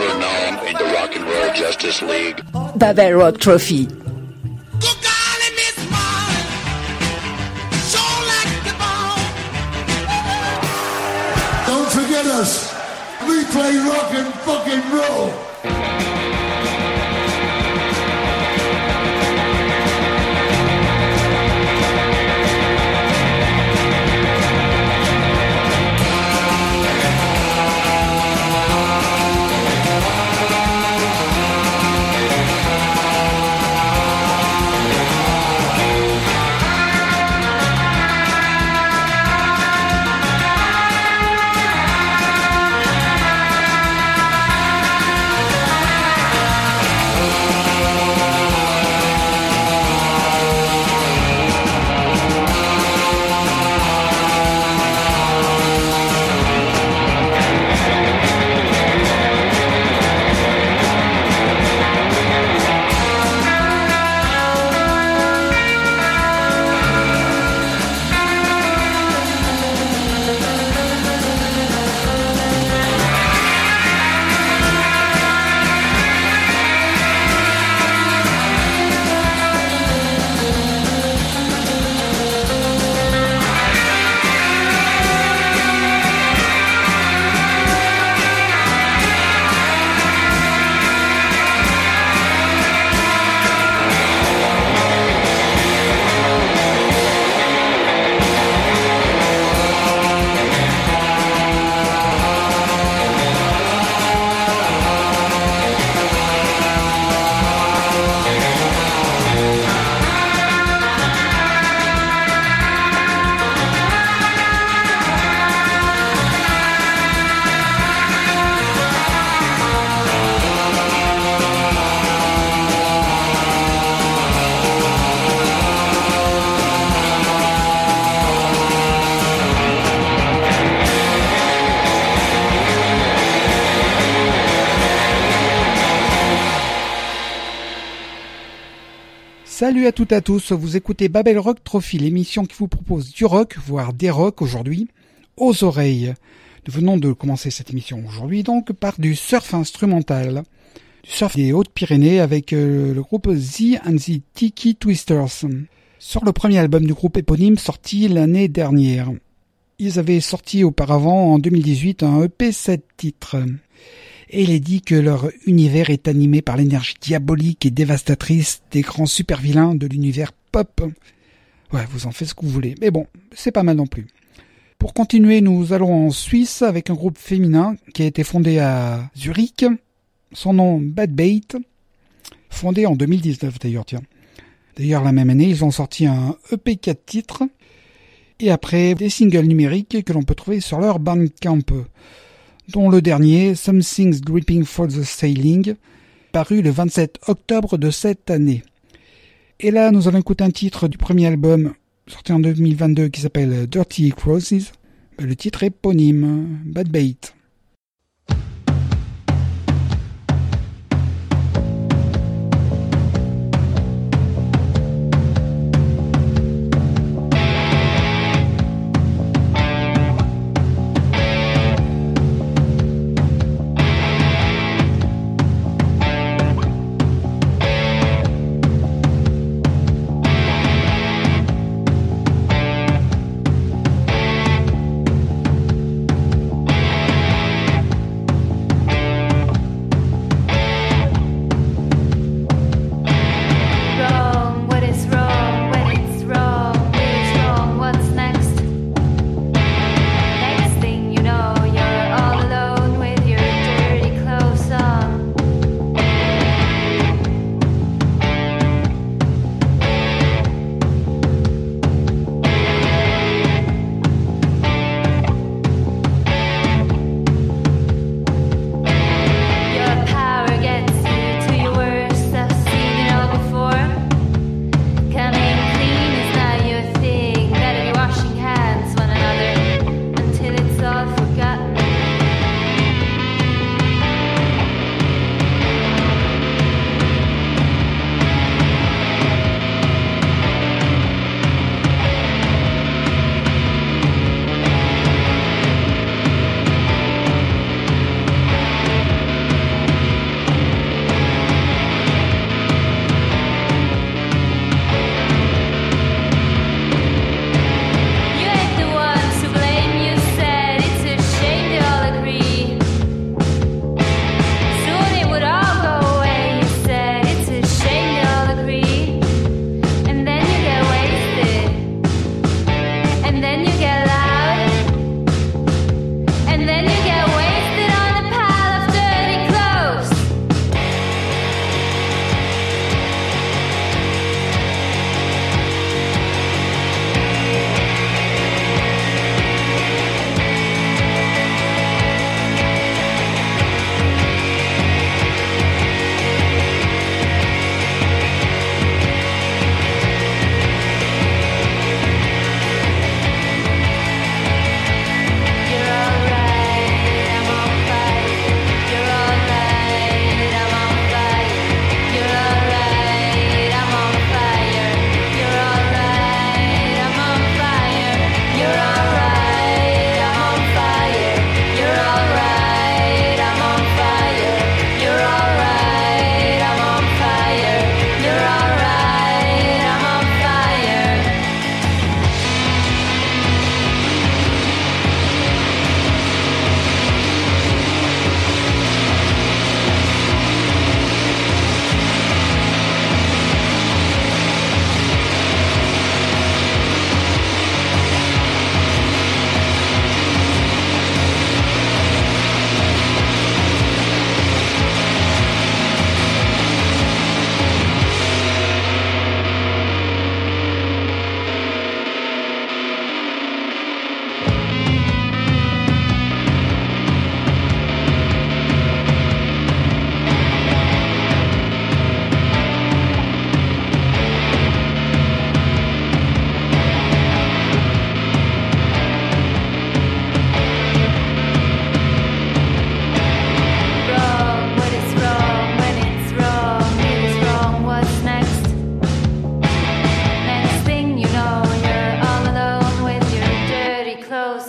ever known in the Rock and Roll Justice League. Babel Rock Trophy. Don't forget us. We play rock and fucking roll. À toutes et à tous, vous écoutez Babel Rock Trophy, l'émission qui vous propose du rock, voire des rock aujourd'hui, aux oreilles. Nous venons de commencer cette émission aujourd'hui donc par du surf instrumental. Du surf des Hautes-Pyrénées avec euh, le groupe Z and the Tiki Twisters. Sur le premier album du groupe éponyme sorti l'année dernière. Ils avaient sorti auparavant en 2018 un EP 7 titres et il est dit que leur univers est animé par l'énergie diabolique et dévastatrice des grands super-vilains de l'univers pop. Ouais, vous en faites ce que vous voulez, mais bon, c'est pas mal non plus. Pour continuer, nous allons en Suisse avec un groupe féminin qui a été fondé à Zurich. Son nom Bad Bait, fondé en 2019 d'ailleurs, tiens. D'ailleurs, la même année, ils ont sorti un EP 4 titres et après des singles numériques que l'on peut trouver sur leur Bandcamp dont le dernier, Something's Dripping for the Sailing, paru le 27 octobre de cette année. Et là, nous allons écouter un titre du premier album sorti en 2022 qui s'appelle Dirty Crosses. Le titre éponyme, Bad Bait.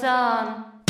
On.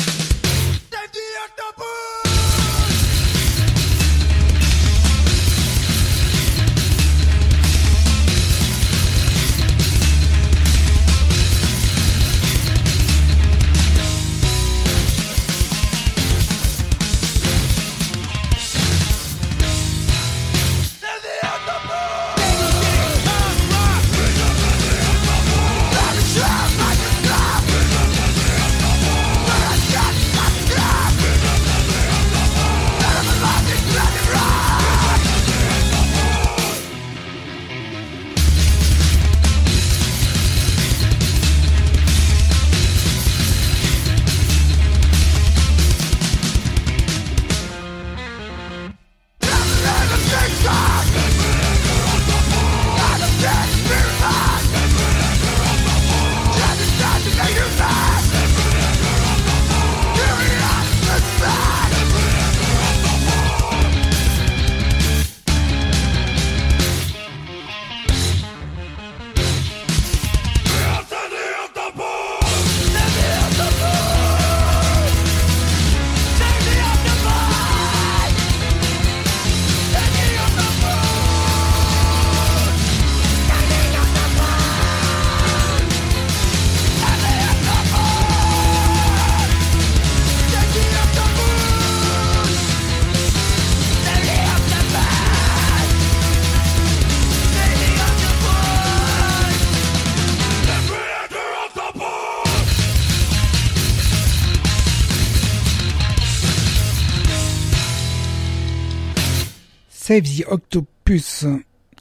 Save the Octopus,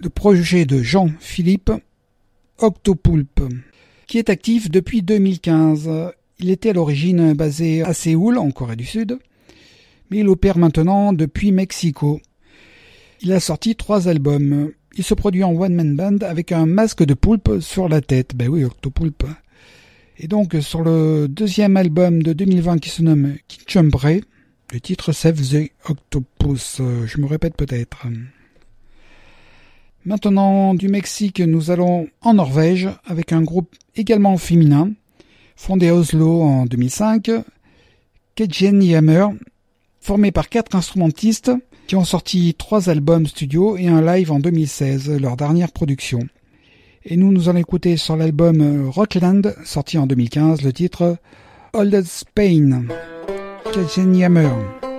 le projet de Jean-Philippe Octopulp, qui est actif depuis 2015. Il était à l'origine basé à Séoul, en Corée du Sud, mais il opère maintenant depuis Mexico. Il a sorti trois albums. Il se produit en one-man band avec un masque de poulpe sur la tête. Ben oui, Octopulp. Et donc, sur le deuxième album de 2020 qui se nomme Kitchumbre, le titre Save the Octopus, je me répète peut-être. Maintenant, du Mexique, nous allons en Norvège avec un groupe également féminin, fondé à Oslo en 2005, Kedjen Yammer, formé par quatre instrumentistes qui ont sorti trois albums studio et un live en 2016, leur dernière production. Et nous nous allons écouter sur l'album Rockland, sorti en 2015, le titre Old Spain. że się nie myją.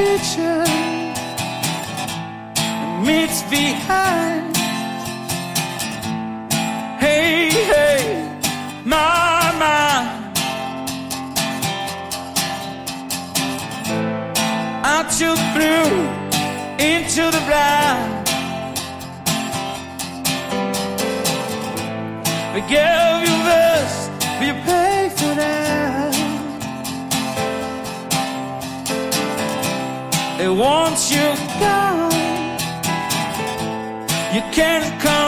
kitchen meets behind. Hey, hey, mama. Out you flew into the blind. But yeah. once you're gone, you can't come.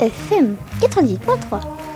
FM 98.3.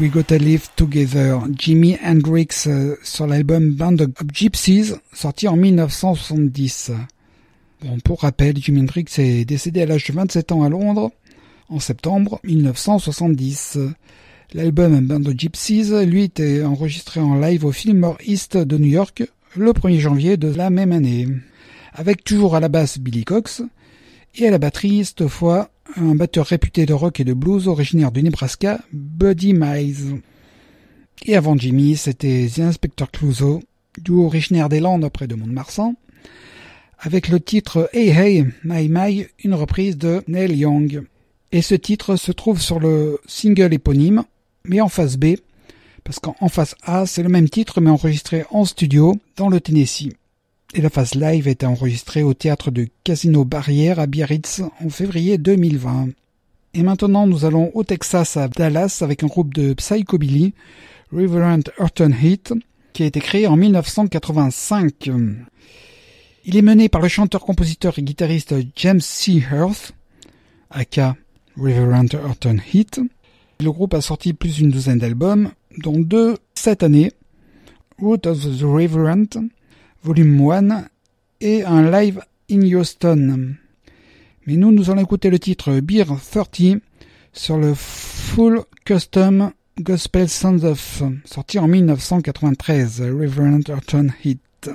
We Gotta Live Together, Jimi Hendrix euh, sur l'album Band of Gypsies, sorti en 1970. Bon, pour rappel, Jimi Hendrix est décédé à l'âge de 27 ans à Londres en septembre 1970. L'album Band of Gypsies, lui, était enregistré en live au Fillmore East de New York le 1er janvier de la même année. Avec toujours à la basse Billy Cox et à la batterie, cette fois, un batteur réputé de rock et de blues originaire du Nebraska, Buddy Miles. Et avant Jimmy, c'était The Inspector Clouseau, duo originaire des Landes près de Mont-de-Marsan, avec le titre Hey Hey, My My, une reprise de Neil Young. Et ce titre se trouve sur le single éponyme, mais en face B, parce qu'en face A, c'est le même titre mais enregistré en studio dans le Tennessee. Et la phase live été enregistrée au théâtre de Casino Barrière à Biarritz en février 2020. Et maintenant, nous allons au Texas à Dallas avec un groupe de psychobilly, Reverend Horton Heat, qui a été créé en 1985. Il est mené par le chanteur, compositeur et guitariste James C. Hearth, aka Reverend Horton Heat. Le groupe a sorti plus d'une douzaine d'albums, dont deux cette année, Root of the Reverend, volume 1, et un live in Houston. Mais nous, nous allons écouter le titre Beer 30 sur le Full Custom Gospel Sons of, sorti en 1993, Reverend Horton Heat.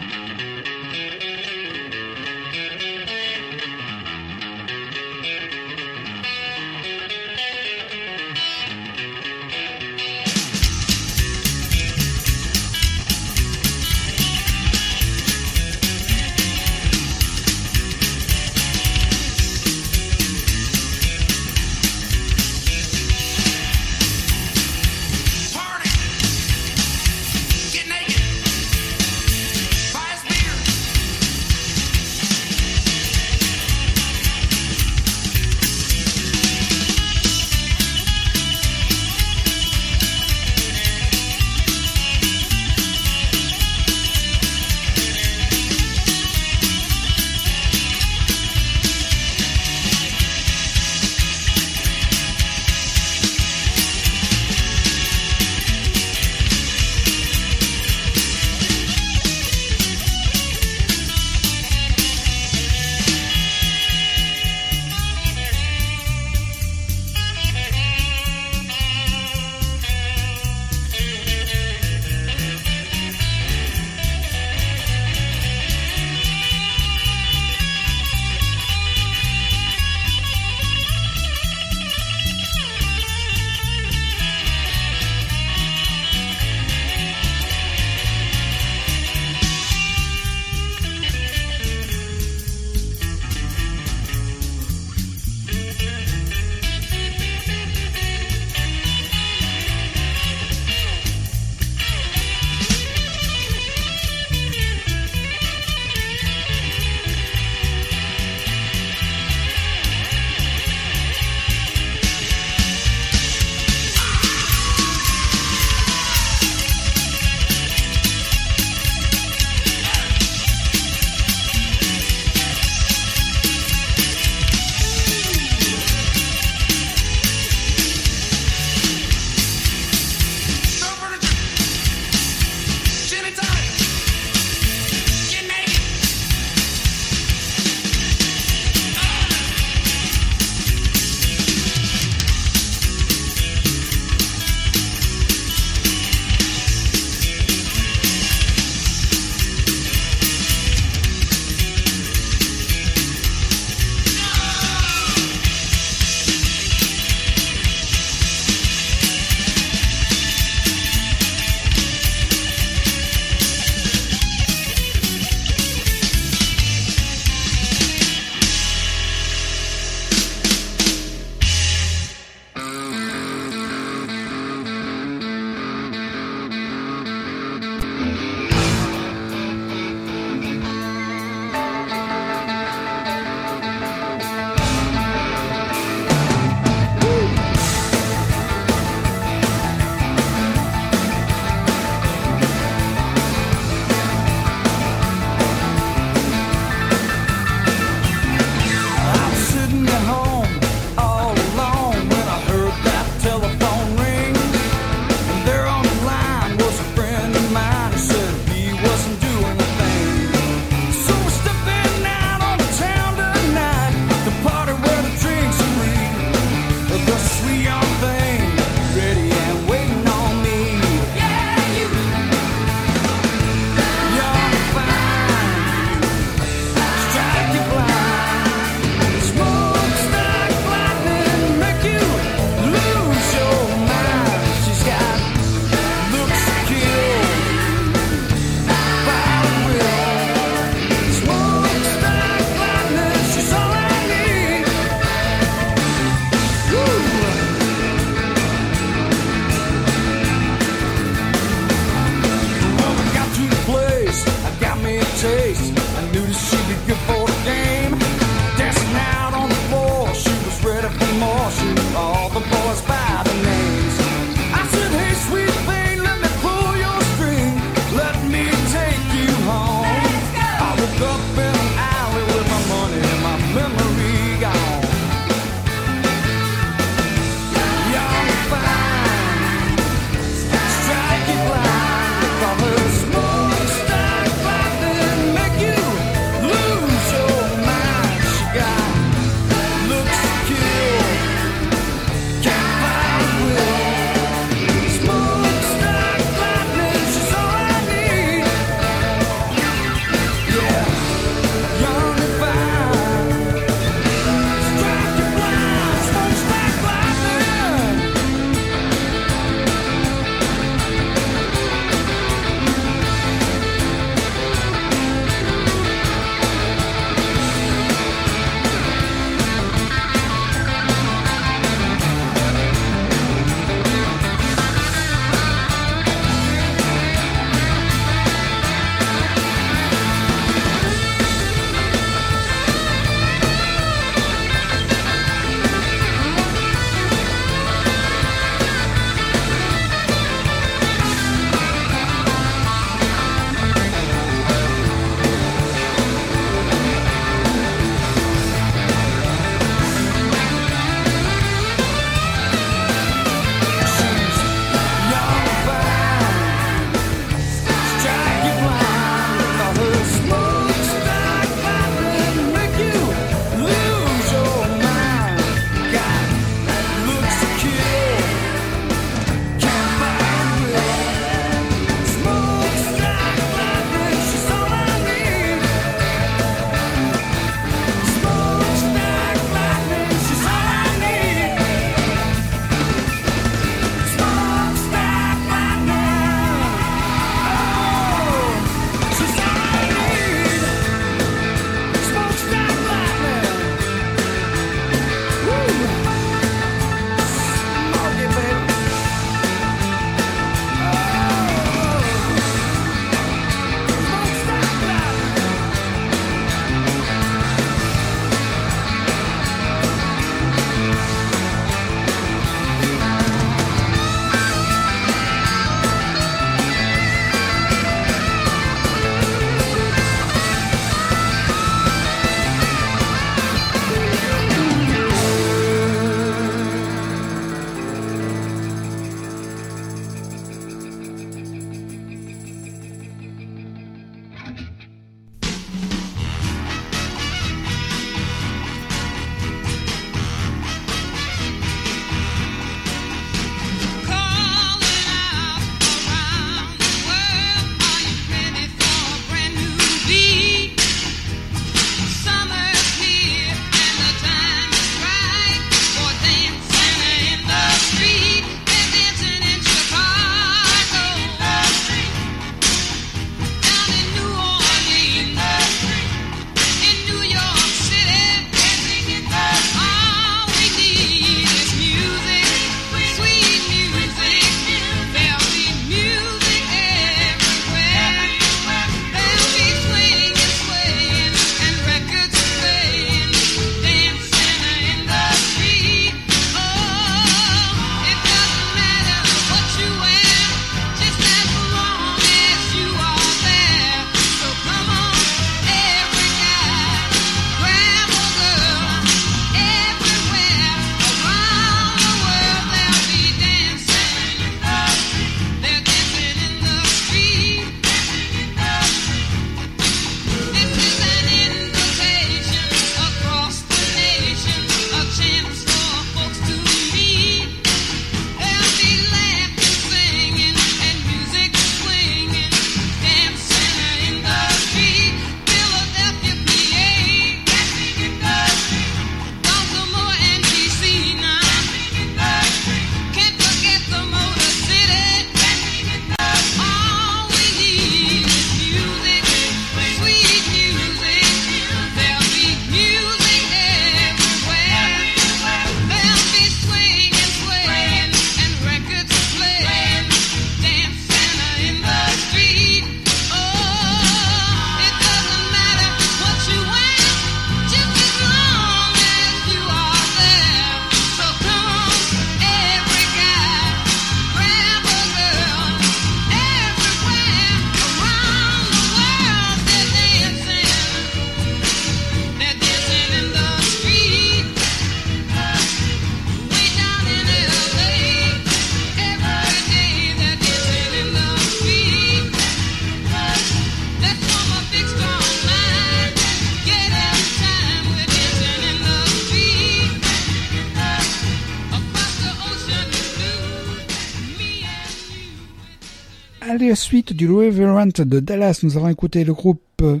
De Dallas, nous avons écouté le groupe, euh,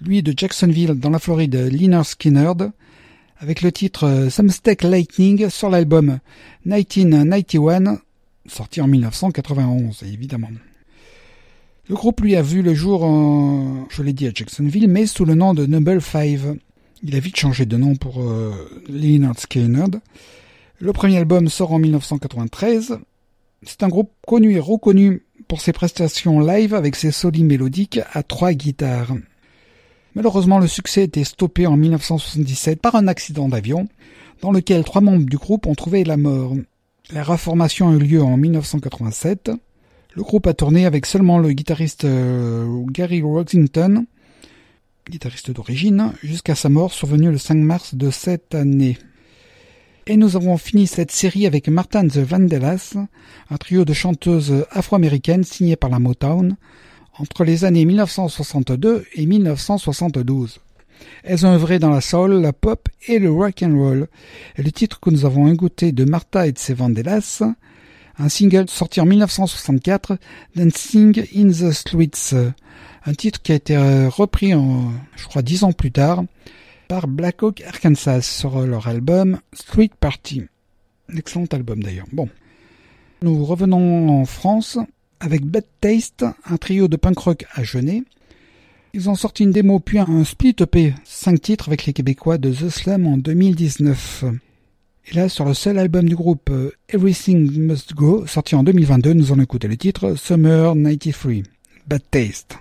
lui, de Jacksonville, dans la Floride, Liner Skinnerd, avec le titre euh, Thumbstick Lightning sur l'album 1991, sorti en 1991, évidemment. Le groupe, lui, a vu le jour, je l'ai dit, à Jacksonville, mais sous le nom de Number 5. Il a vite changé de nom pour euh, Leonard Skinnerd. Le premier album sort en 1993. C'est un groupe connu et reconnu pour ses prestations live avec ses solis mélodiques à trois guitares. Malheureusement, le succès était stoppé en 1977 par un accident d'avion dans lequel trois membres du groupe ont trouvé la mort. La reformation a eu lieu en 1987. Le groupe a tourné avec seulement le guitariste euh, Gary Roxington, guitariste d'origine, jusqu'à sa mort survenue le 5 mars de cette année. Et nous avons fini cette série avec Martin the Vandellas, un trio de chanteuses afro-américaines signées par la Motown entre les années 1962 et 1972. Elles ont œuvré dans la soul, la pop et le rock and roll. Et le titre que nous avons écouté de Martha et de ses Vandellas, un single sorti en 1964, Dancing in the Streets, un titre qui a été repris en, je crois, dix ans plus tard, par Black Oak Arkansas sur leur album Street Party. excellent album d'ailleurs. Bon. Nous revenons en France avec Bad Taste, un trio de punk rock à Genet. Ils ont sorti une démo puis un split EP, 5 titres avec les Québécois de The Slam en 2019. Et là, sur le seul album du groupe Everything Must Go, sorti en 2022, nous allons écouter le titre Summer 93. Bad Taste.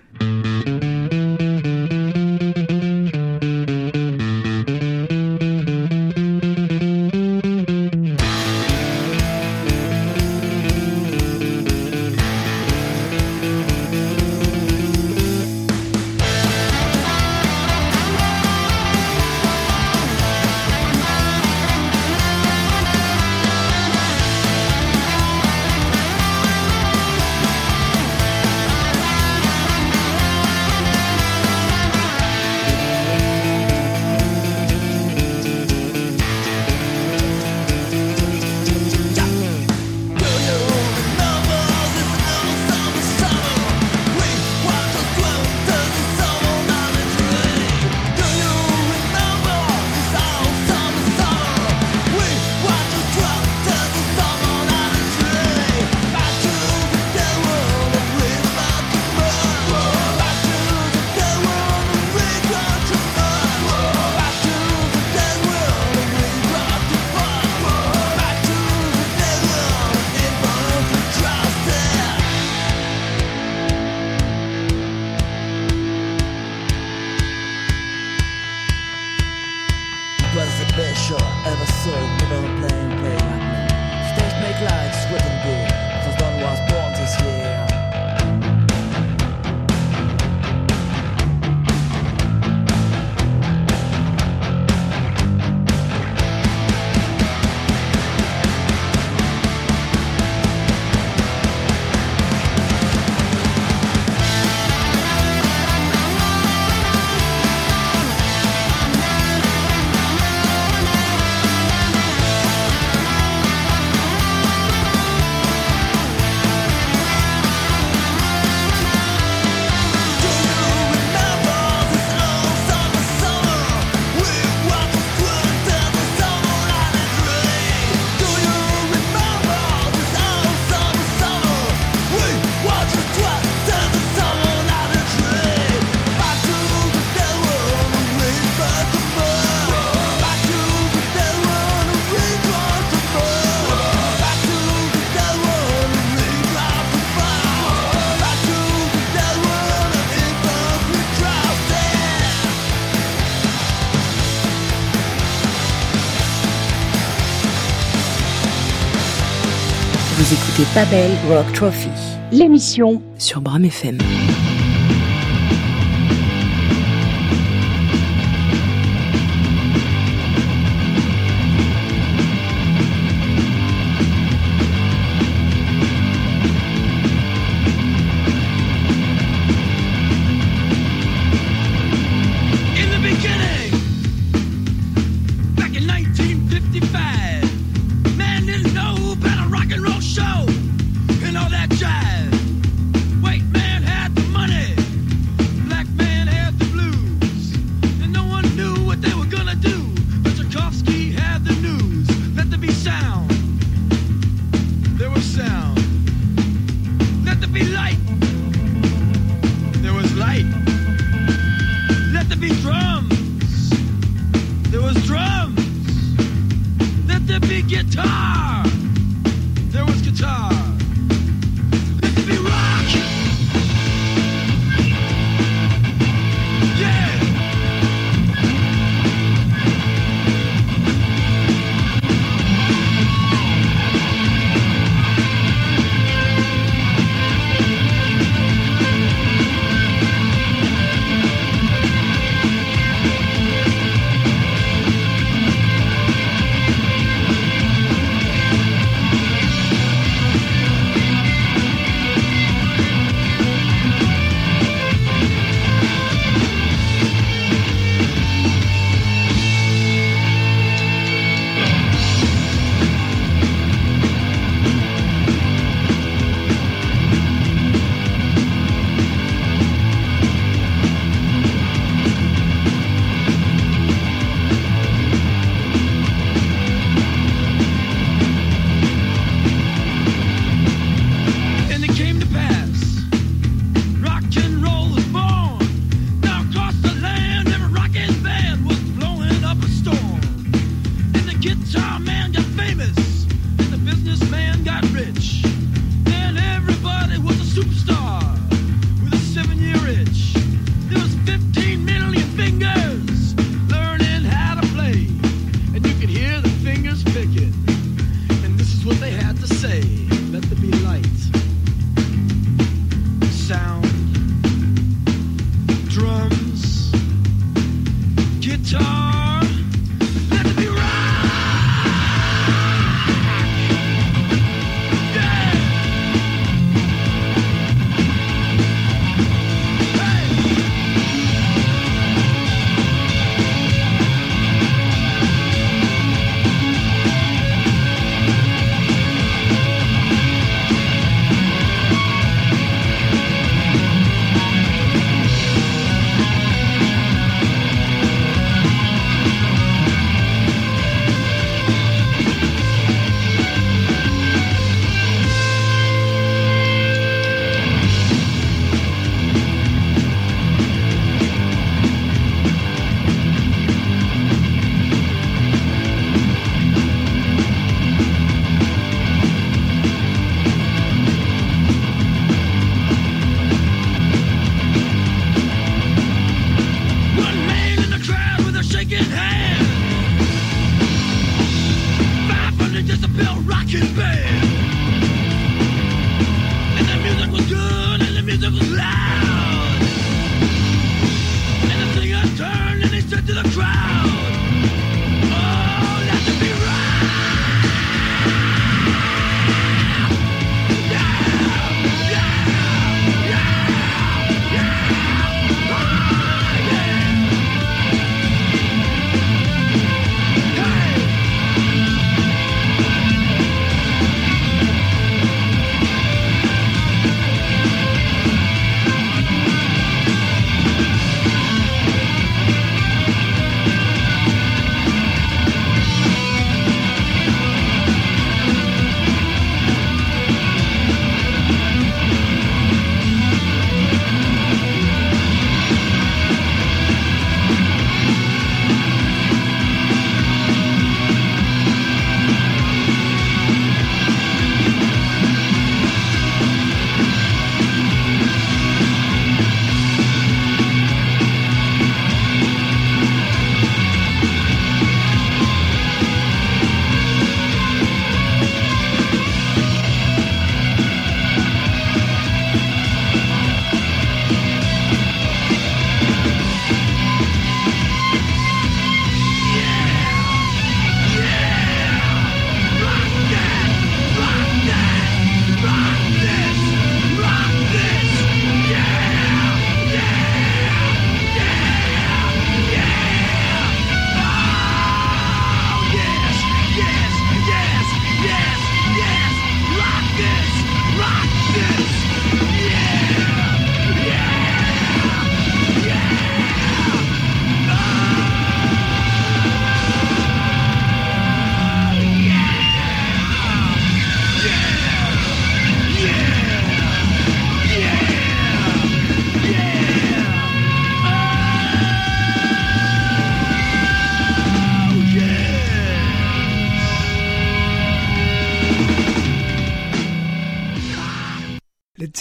Babel Rock Trophy, l'émission sur Bram FM.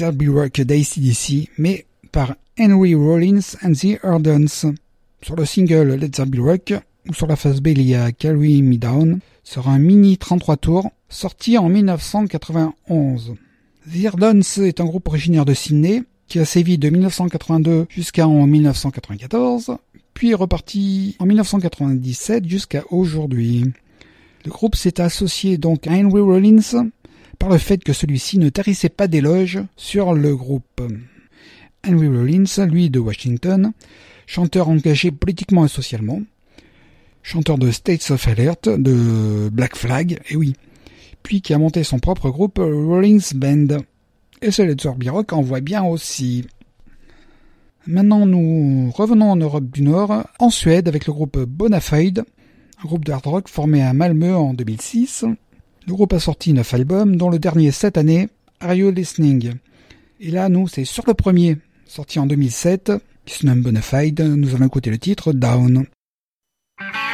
There Be Rock d'ACDC, mais par Henry Rollins and the Ardents. Sur le single Let's Be Rock, ou sur la face B il y a Carry Me Down, sera un mini 33 tours, sorti en 1991. The Ardents est un groupe originaire de Sydney, qui a sévi de 1982 jusqu'à en 1994, puis est reparti en 1997 jusqu'à aujourd'hui. Le groupe s'est associé donc à Henry Rollins par le fait que celui-ci ne tarissait pas d'éloges sur le groupe. Henry Rollins, lui de Washington, chanteur engagé politiquement et socialement, chanteur de States of Alert, de Black Flag, et oui, puis qui a monté son propre groupe Rollins Band. Et ce Let's Rock en voit bien aussi. Maintenant, nous revenons en Europe du Nord, en Suède, avec le groupe Bonafide, un groupe de hard rock formé à Malmö en 2006. Le groupe a sorti neuf albums, dont le dernier cette année, Are You Listening? Et là, nous, c'est sur le premier, sorti en 2007, qui se nomme Bonafide, nous allons écouter le titre Down. Down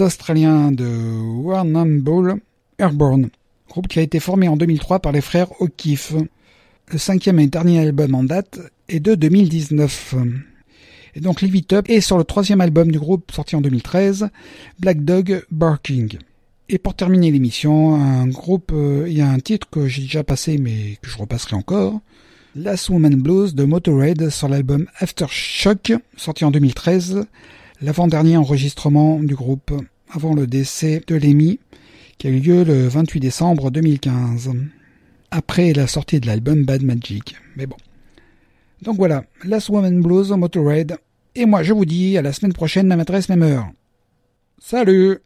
Australiens de Warrnambool Airborne, groupe qui a été formé en 2003 par les frères O'Keefe. Le cinquième et dernier album en date est de 2019. Et donc Live It Up est sur le troisième album du groupe sorti en 2013, Black Dog Barking. Et pour terminer l'émission, un groupe, euh, il y a un titre que j'ai déjà passé mais que je repasserai encore. Last Woman Blues de Motorhead sur l'album Aftershock, sorti en 2013, l'avant-dernier enregistrement du groupe avant le décès de Lemmy, qui a eu lieu le 28 décembre 2015, après la sortie de l'album Bad Magic. Mais bon. Donc voilà, Last Woman Blues, Motorhead, et moi je vous dis à la semaine prochaine, même adresse, même heure. Salut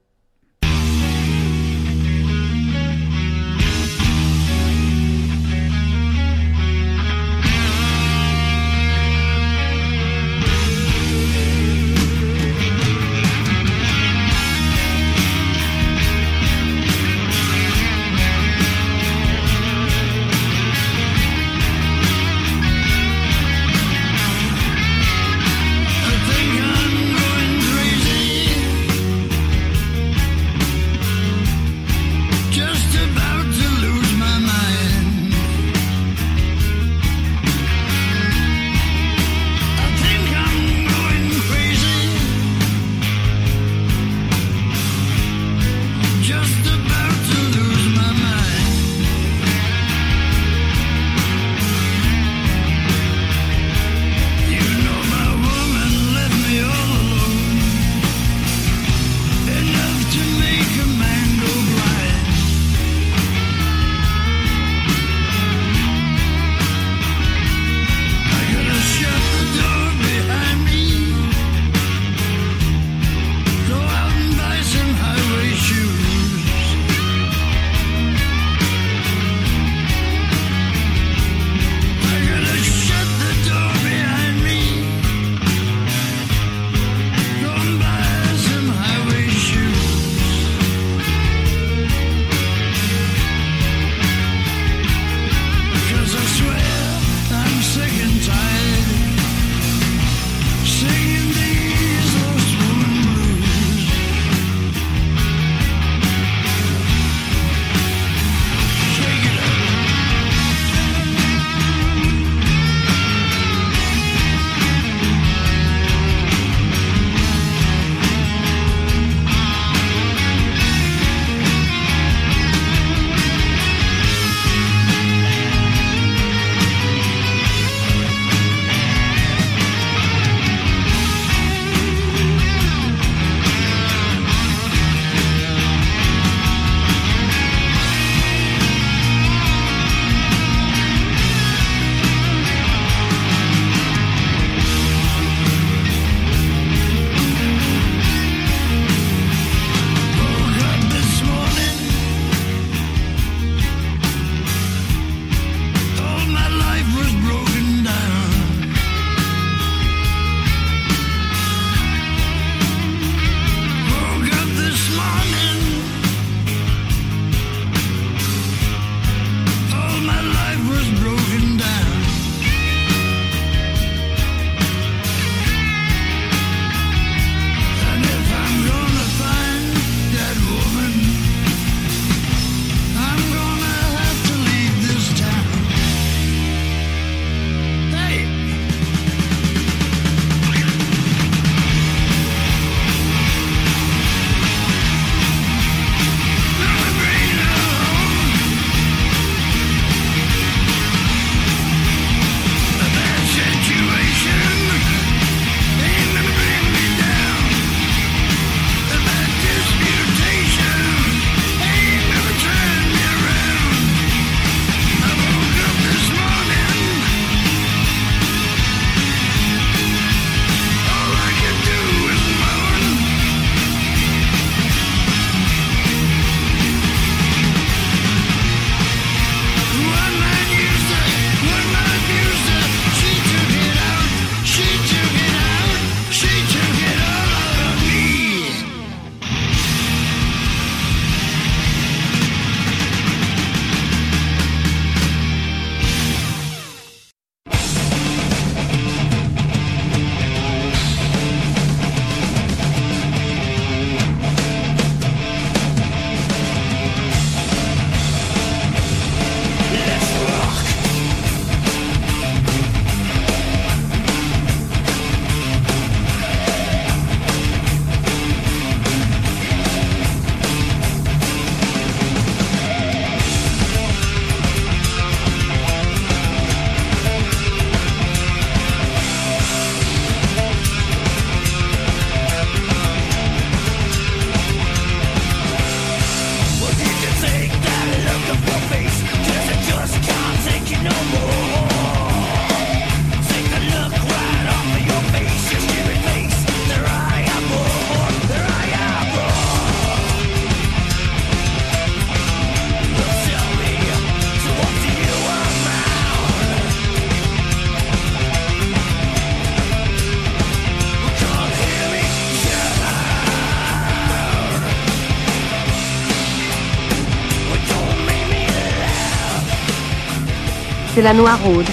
la noiraude.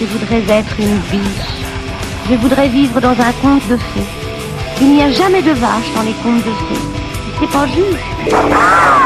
Je voudrais être une biche. Je voudrais vivre dans un conte de fées. Il n'y a jamais de vache dans les contes de fées. C'est pas juste.